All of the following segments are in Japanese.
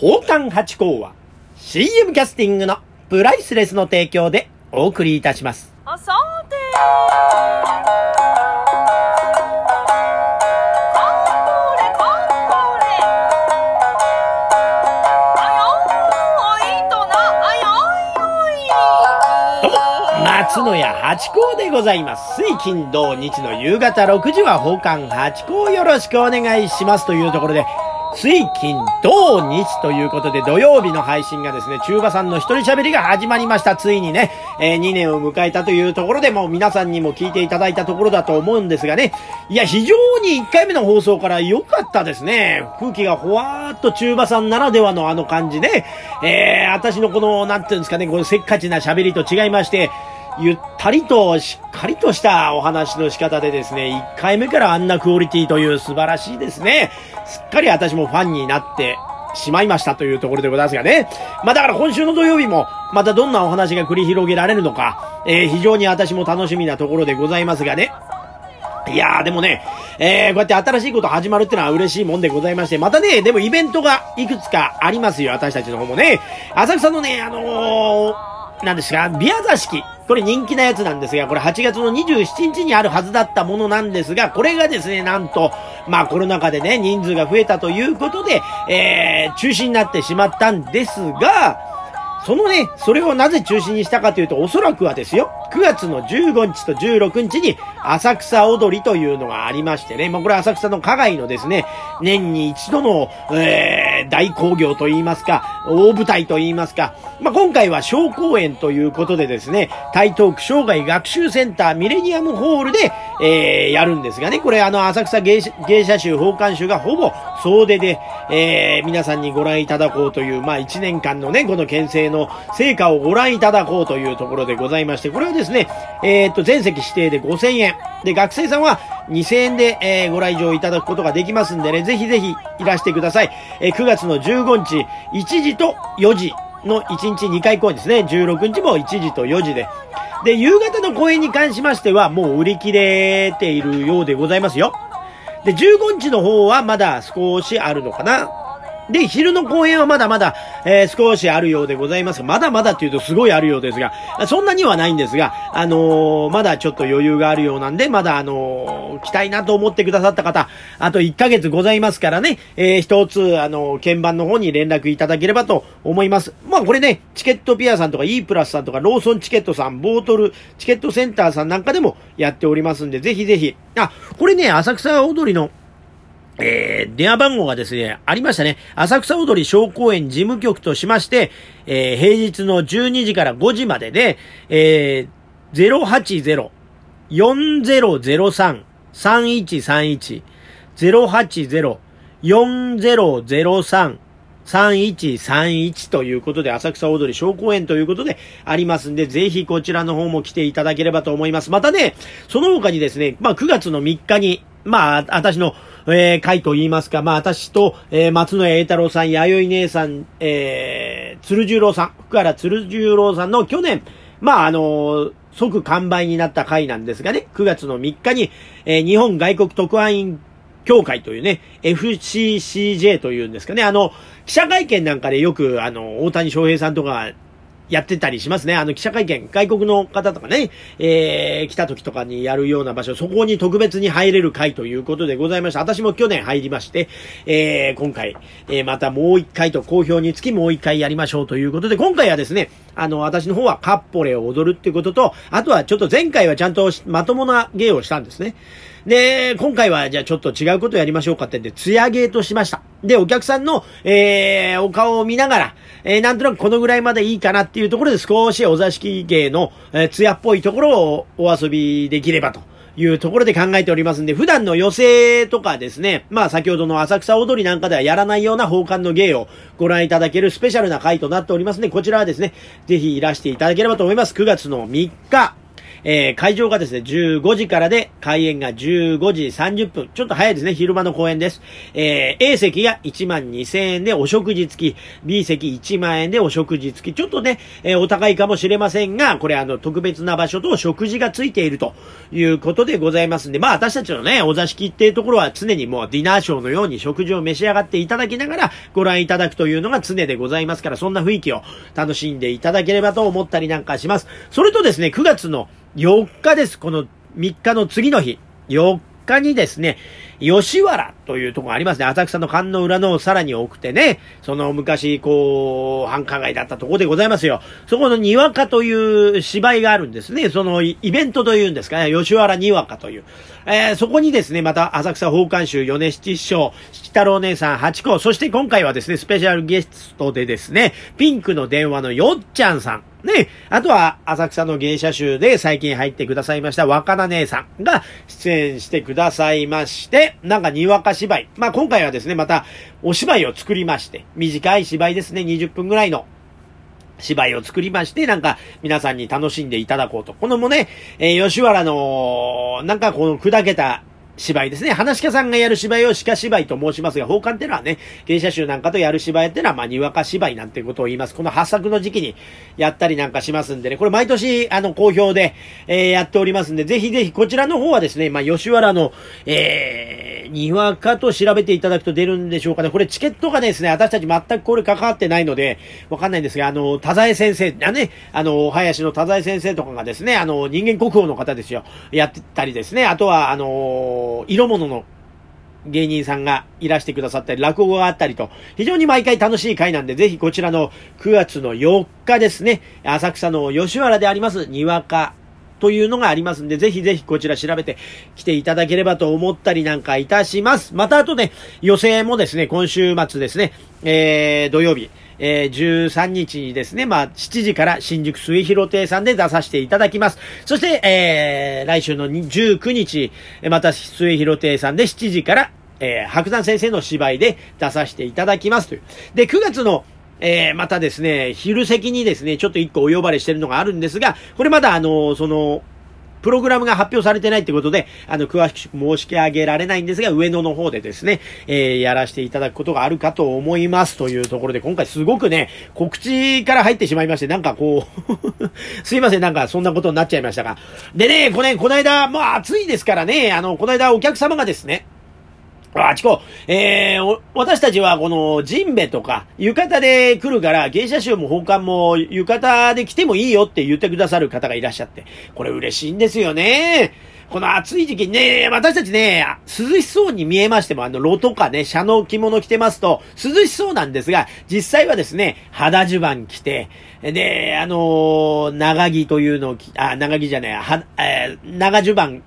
宝冠八甲は CM キャスティングのプライスレスの提供でお送りいたします。あさて。カンポレカンポレあよーいとな。あよいよい。どうも、松野屋八甲でございます。水金土日の夕方6時は宝冠八甲よろしくお願いします。というところで、水金土日ということで土曜日の配信がですね、中馬さんの一人喋りが始まりました。ついにね、えー2年を迎えたというところでもう皆さんにも聞いていただいたところだと思うんですがね、いや、非常に1回目の放送から良かったですね。空気がほわーっと中馬さんならではのあの感じね、えー、私のこの、なんていうんですかね、このせっかちな喋りと違いまして、ゆったりとしっかりとしたお話の仕方でですね、1回目からあんなクオリティという素晴らしいですね。すっかり私もファンになってしまいましたというところでございますがね。まあだから今週の土曜日もまたどんなお話が繰り広げられるのか、えー非常に私も楽しみなところでございますがね。いやーでもね、えー、こうやって新しいこと始まるってのは嬉しいもんでございまして、またね、でもイベントがいくつかありますよ、私たちの方もね。浅草のね、あのー、なんですか、ビア座敷。これ人気なやつなんですが、これ8月の27日にあるはずだったものなんですが、これがですね、なんと、まあコロナ禍でね、人数が増えたということで、えー、中止になってしまったんですが、そのね、それをなぜ中止にしたかというと、おそらくはですよ、9月の15日と16日に浅草踊りというのがありましてね、まあこれ浅草の花街のですね、年に一度の、えー、大興行といいますか、大舞台といいますか、まあ今回は小公演ということでですね、台東区生涯学習センターミレニアムホールで、えー、やるんですがね、これあの浅草芸者集、奉還集がほぼ総出で、えー、皆さんにご覧いただこうという、まあ1年間のね、この県政の成果をご覧いただこうというところでございまして、これはですね、えーっと、全席指定で5000円。で、学生さんは2000円で、えーご来場いただくことができますんでね、ぜひぜひいらしてください。えー9月の15日、1時と4時の1日2回公演ですね。16日も1時と4時で。で、夕方の公演に関しましては、もう売り切れているようでございますよ。で、15日の方はまだ少しあるのかな。で、昼の公演はまだまだ、えー少しあるようでございますが、まだまだっていうとすごいあるようですが、そんなにはないんですが、あのーまだちょっと余裕があるようなんで、まだあのー来たいなと思ってくださった方、あと1ヶ月ございますからね、えー一つ、あのー鍵盤の方に連絡いただければと思います。まあこれね、チケットピアさんとか E プラスさんとかローソンチケットさん、ボートルチケットセンターさんなんかでもやっておりますんで、ぜひぜひ。あ、これね、浅草踊りのえー、電話番号がですね、ありましたね。浅草踊り小公園事務局としまして、えー、平日の12時から5時までで、えー、080-4003-3131、080-4003-3131ということで、浅草踊り小公園ということでありますんで、ぜひこちらの方も来ていただければと思います。またね、その他にですね、まあ9月の3日に、まあ、私の、えー、会と言いますか、まあ、私と、えー、松野栄太郎さん、弥生姉さん、えー、鶴十郎さん、福原鶴十郎さんの去年、まあ、あのー即完売になった会なんですがね、9月の3日に、えー日本外国特派員協会というね、FCCJ というんですかね、あの、記者会見なんかでよく、あの、大谷翔平さんとか、やってたりしますね。あの、記者会見、外国の方とかね、えー、来た時とかにやるような場所、そこに特別に入れる会ということでございました。私も去年入りまして、えー、今回、えー、またもう一回と好評につきもう一回やりましょうということで、今回はですね、あの、私の方はカッポレを踊るっていうことと、あとはちょっと前回はちゃんとまともな芸をしたんですね。で、今回はじゃあちょっと違うことやりましょうかってんで、ツヤ芸としました。で、お客さんの、えー、お顔を見ながら、えー、なんとなくこのぐらいまでいいかなっていうところで少しお座敷芸の、えー、ツヤっぽいところをお遊びできればと。いうところで考えておりますんで、普段の寄席とかですね、まあ先ほどの浅草踊りなんかではやらないような奉還の芸をご覧いただけるスペシャルな回となっておりますんで、こちらはですね、ぜひいらしていただければと思います。9月の3日、えー、会場がですね、15時からで、開演が15時30分。ちょっと早いですね、昼間の公演です。えー、A 席が1万2000円でお食事付き、B 席1万円でお食事付き。ちょっとね、えー、お高いかもしれませんが、これあの、特別な場所と食事が付いているということでございますんで、まあ私たちのね、お座敷っていうところは常にもうディナーショーのように食事を召し上がっていただきながらご覧いただくというのが常でございますから、そんな雰囲気を楽しんでいただければと思ったりなんかします。それとですね、9月の4日です。この3日の次の日。4日にですね、吉原というとこがありますね。浅草の観音裏のさらに多くてね、その昔、こう、繁華街だったとこでございますよ。そこのにわかという芝居があるんですね。そのイベントというんですかね、吉原にわかという。えー、そこにですね、また浅草宝冠集米七師匠、七太郎姉さん八個、そして今回はですね、スペシャルゲストでですね、ピンクの電話のよっちゃんさん。ね、あとは、浅草の芸者集で最近入ってくださいました若菜姉さんが出演してくださいまして、なんかにわか芝居。まあ今回はですね、またお芝居を作りまして、短い芝居ですね、20分ぐらいの。芝居を作りまして、なんか皆さんに楽しんでいただこうと。このもね、えー、吉原の、なんかこの砕けた芝居ですね。話し家さんがやる芝居を鹿芝居と申しますが、奉還ってのはね、芸者集なんかとやる芝居ってのは、まあ、にわか芝居なんてことを言います。この発作の時期にやったりなんかしますんでね、これ毎年、あの、好評で、えー、やっておりますんで、ぜひぜひこちらの方はですね、まあ、吉原の、えー、にわかと調べていただくと出るんでしょうかね。これチケットがですね、私たち全くこれ関わってないので、わかんないんですが、あの、田沢先生、あね、あの、林の田沢先生とかがですね、あの、人間国宝の方ですよ、やってたりですね、あとは、あの、色物の芸人さんがいらしてくださったり、落語があったりと、非常に毎回楽しい回なんで、ぜひこちらの9月の4日ですね、浅草の吉原であります、にわかというのがありますんで、ぜひぜひこちら調べて来ていただければと思ったりなんかいたします。またあとね、予選もですね、今週末ですね、えー、土曜日、えー、13日にですね、まあ、7時から新宿末広亭さんで出させていただきます。そして、えー、来週の19日、また末広亭さんで7時から、えー、白山先生の芝居で出させていただきますという。で、9月のえー、またですね、昼席にですね、ちょっと一個お呼ばれしてるのがあるんですが、これまだあの、その、プログラムが発表されてないってことで、あの、詳しく申し上げられないんですが、上野の方でですね、えー、やらせていただくことがあるかと思いますというところで、今回すごくね、告知から入ってしまいまして、なんかこう すいません、なんかそんなことになっちゃいましたが。でね、これ、この間、まあ暑いですからね、あの、この間お客様がですね、あちこ、えー、私たちはこのジンベとか浴衣で来るから芸者集も奉還も浴衣で来てもいいよって言ってくださる方がいらっしゃって、これ嬉しいんですよね。この暑い時期にね、私たちね、涼しそうに見えましても、あの、炉とかね、車の着物着てますと、涼しそうなんですが、実際はですね、肌襦袢着て、で、あのー、長着というのを着、あ、長着じゃない、は、えー、長襦袢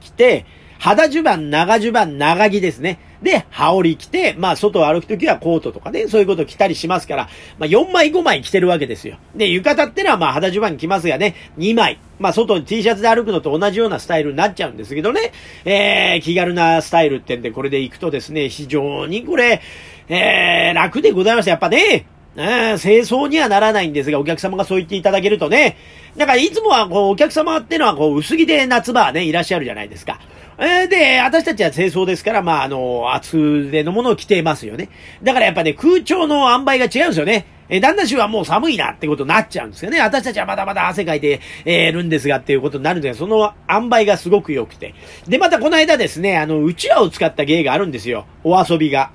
着て、肌襦袢、長襦袢、長着ですね。で、羽織着て、まあ、外を歩くときはコートとかね、そういうこと着たりしますから、まあ、4枚5枚着てるわけですよ。で、浴衣ってのはまあ、肌襦袢着ますがね、2枚。まあ、外に T シャツで歩くのと同じようなスタイルになっちゃうんですけどね、えー、気軽なスタイルってんで、これで行くとですね、非常にこれ、えー、楽でございます。やっぱね、うん、清掃にはならないんですが、お客様がそう言っていただけるとね、だからいつもはこう、お客様ってのはこう、薄着で夏場はね、いらっしゃるじゃないですか。えー、で、私たちは清掃ですから、まあ、あの、厚手のものを着てますよね。だからやっぱね、空調の塩梅が違うんですよね。え、旦那衆はもう寒いなってことになっちゃうんですよね。私たちはまだまだ汗かいて、えー、るんですがっていうことになるんで、その塩梅がすごく良くて。で、またこの間ですね、あの、うちわを使った芸があるんですよ。お遊びが。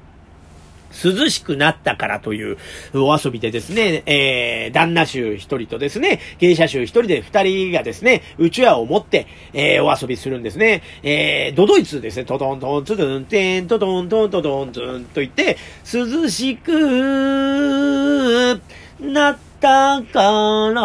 涼しくなったからというお遊びでですね、えー、旦那衆一人とですね、芸者衆一人で二人がですね、うちわを持って、えー、お遊びするんですね。えー、ドドイツですね、トトントンツドンテントトントントトンツンと言って、涼しくなっただから、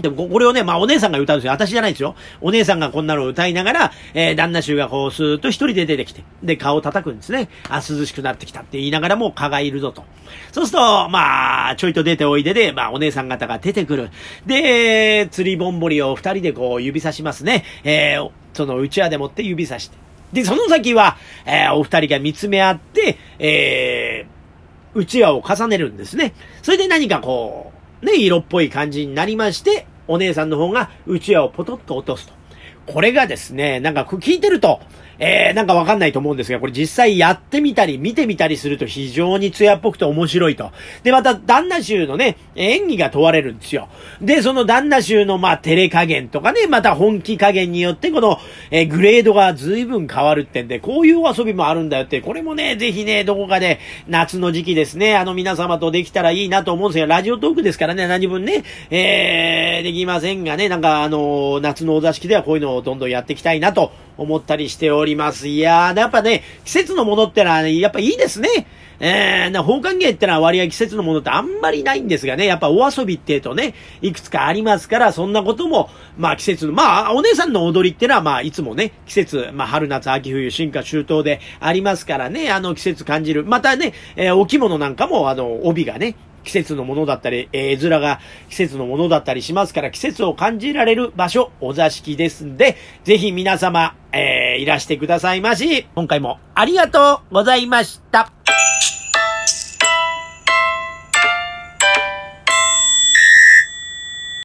でもこれをね、まあお姉さんが歌うんですよ。私じゃないですよ。お姉さんがこんなのを歌いながら、えー、旦那衆がこうスーッと一人で出てきて、で、顔を叩くんですね。あ、涼しくなってきたって言いながらも蚊がいるぞと。そうすると、まあ、ちょいと出ておいでで、まあお姉さん方が出てくる。で、釣りぼんぼりを二人でこう指さしますね。えー、そのうちわでもって指さして。で、その先は、えー、お二人が見つめ合って、えー、うちわを重ねるんですね。それで何かこう、ね、色っぽい感じになりまして、お姉さんの方がうちわをポトッと落とすと。これがですね、なんか聞いてると、えー、なんかわかんないと思うんですが、これ実際やってみたり、見てみたりすると非常に艶っぽくて面白いと。で、また、旦那衆のね、演技が問われるんですよ。で、その旦那衆の、まあ、照れ加減とかね、また本気加減によって、この、えー、グレードが随分変わるってんで、こういう遊びもあるんだよって、これもね、ぜひね、どこかで、夏の時期ですね、あの皆様とできたらいいなと思うんですよ。ラジオトークですからね、何分ね、えー、できませんがね、なんか、あの夏のお座敷ではこういうのをどんどんやっていきたいなと思ったりしております。いやー、やっぱね、季節のものってのは、ね、やっぱいいですね。えー、な、放還芸ってのは割合季節のものってあんまりないんですがね、やっぱお遊びって言うとね、いくつかありますから、そんなことも、まあ季節の、まあお姉さんの踊りってのはまあいつもね、季節、まあ春夏秋冬進化周到でありますからね、あの季節感じる。またね、えー、お着物なんかもあの、帯がね、季節のものだったり、えー、面が季節のものだったりしますから、季節を感じられる場所、お座敷ですんで、ぜひ皆様、えー、いらしてくださいまし。今回もありがとうございました。